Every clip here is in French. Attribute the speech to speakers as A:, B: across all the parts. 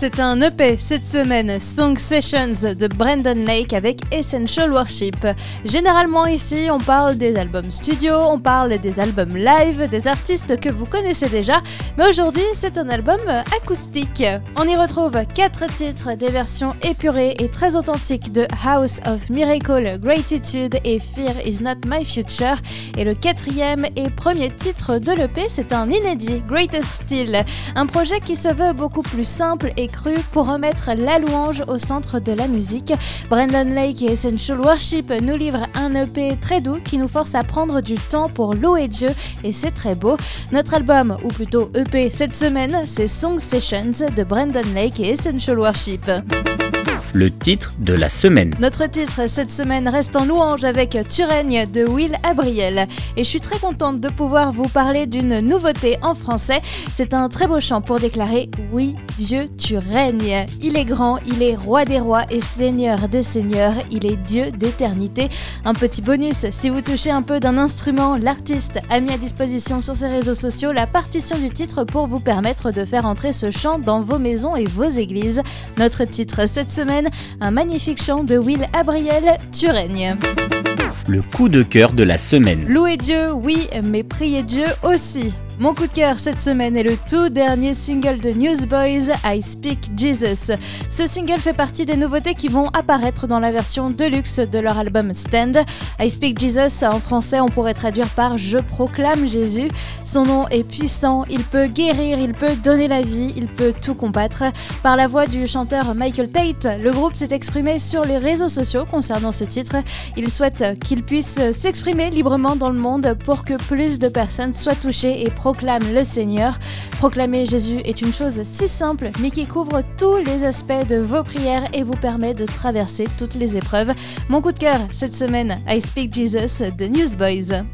A: C'est un EP cette semaine, Song Sessions de Brandon Lake avec Essential Worship. Généralement ici, on parle des albums studio, on parle des albums live, des artistes que vous connaissez déjà, mais aujourd'hui c'est un album acoustique. On y retrouve quatre titres, des versions épurées et très authentiques de House of Miracle, Gratitude et Fear is Not My Future. Et le quatrième et premier titre de l'EP, c'est un inédit, Greater Still, un projet qui se veut beaucoup plus simple et pour remettre la louange au centre de la musique. Brandon Lake et Essential Worship nous livrent un EP très doux qui nous force à prendre du temps pour louer Dieu et c'est très beau. Notre album, ou plutôt EP cette semaine, c'est Song Sessions de Brandon Lake et Essential Worship
B: le titre de la semaine.
A: Notre titre cette semaine reste en louange avec Tu règnes de Will Abriel. Et je suis très contente de pouvoir vous parler d'une nouveauté en français. C'est un très beau chant pour déclarer Oui, Dieu, tu règnes. Il est grand, il est roi des rois et seigneur des seigneurs. Il est Dieu d'éternité. Un petit bonus, si vous touchez un peu d'un instrument, l'artiste a mis à disposition sur ses réseaux sociaux la partition du titre pour vous permettre de faire entrer ce chant dans vos maisons et vos églises. Notre titre cette semaine, un magnifique chant de Will Abriel, Tu règnes.
B: Le coup de cœur de la semaine.
A: Louer Dieu, oui, mais prier Dieu aussi. Mon coup de cœur cette semaine est le tout dernier single de Newsboys, I Speak Jesus. Ce single fait partie des nouveautés qui vont apparaître dans la version deluxe de leur album Stand. I Speak Jesus, en français, on pourrait traduire par Je proclame Jésus. Son nom est puissant, il peut guérir, il peut donner la vie, il peut tout combattre. Par la voix du chanteur Michael Tate, le groupe s'est exprimé sur les réseaux sociaux concernant ce titre. Il souhaite qu'il puisse s'exprimer librement dans le monde pour que plus de personnes soient touchées et proclame le Seigneur. Proclamer Jésus est une chose si simple, mais qui couvre tous les aspects de vos prières et vous permet de traverser toutes les épreuves. Mon coup de cœur cette semaine, I Speak Jesus de Newsboys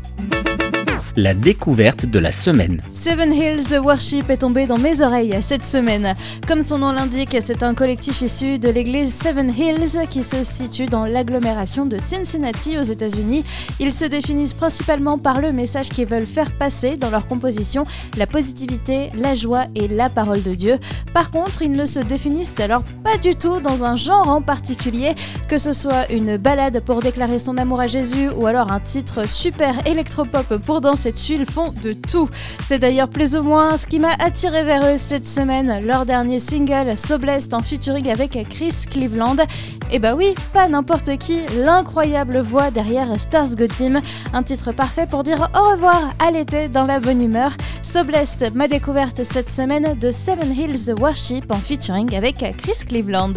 B: la découverte de la semaine.
A: Seven Hills Worship est tombé dans mes oreilles cette semaine. Comme son nom l'indique, c'est un collectif issu de l'église Seven Hills qui se situe dans l'agglomération de Cincinnati aux États-Unis. Ils se définissent principalement par le message qu'ils veulent faire passer dans leur composition, la positivité, la joie et la parole de Dieu. Par contre, ils ne se définissent alors pas du tout dans un genre en particulier, que ce soit une balade pour déclarer son amour à Jésus ou alors un titre super électropop pour danser cette ils font de tout. C'est d'ailleurs plus ou moins ce qui m'a attiré vers eux cette semaine, leur dernier single So Blessed en featuring avec Chris Cleveland. Et bah oui, pas n'importe qui, l'incroyable voix derrière Stars Go Team, un titre parfait pour dire au revoir à l'été dans la bonne humeur. So Blessed m'a découverte cette semaine de Seven Hills Worship en featuring avec Chris Cleveland.